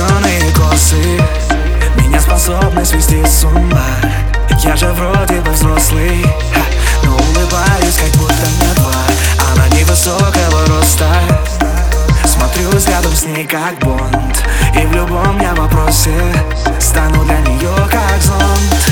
вопросы Меня способны свести с ума. Я же вроде бы взрослый Но улыбаюсь, как будто мне два. Она невысокого роста. Смотрю взглядом с ней как Бонд И в любом я вопросе Стану для нее как зонт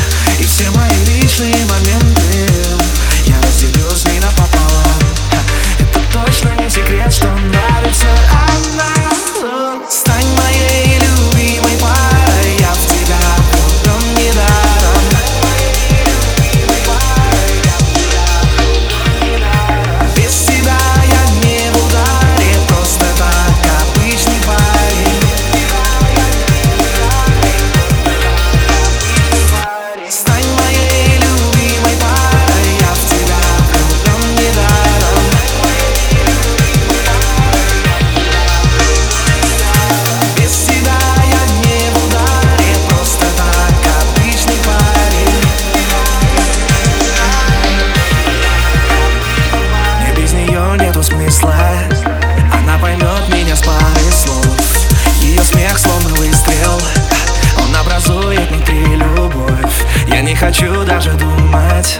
хочу даже думать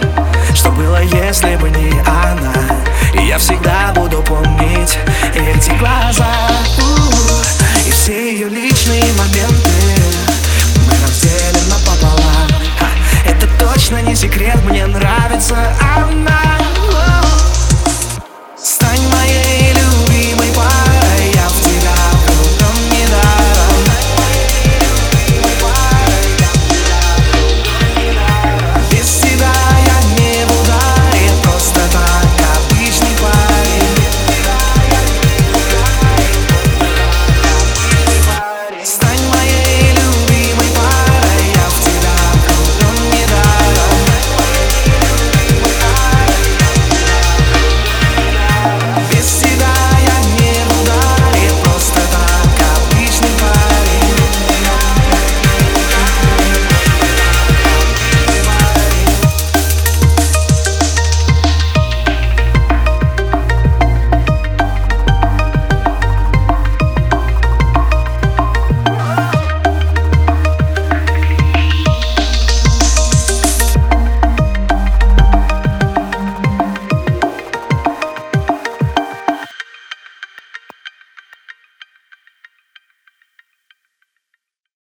Что было, если бы не она. И я всегда буду помнить эти глаза. И все ее личные моменты. Мы разделим напополам. Это точно не секрет, мы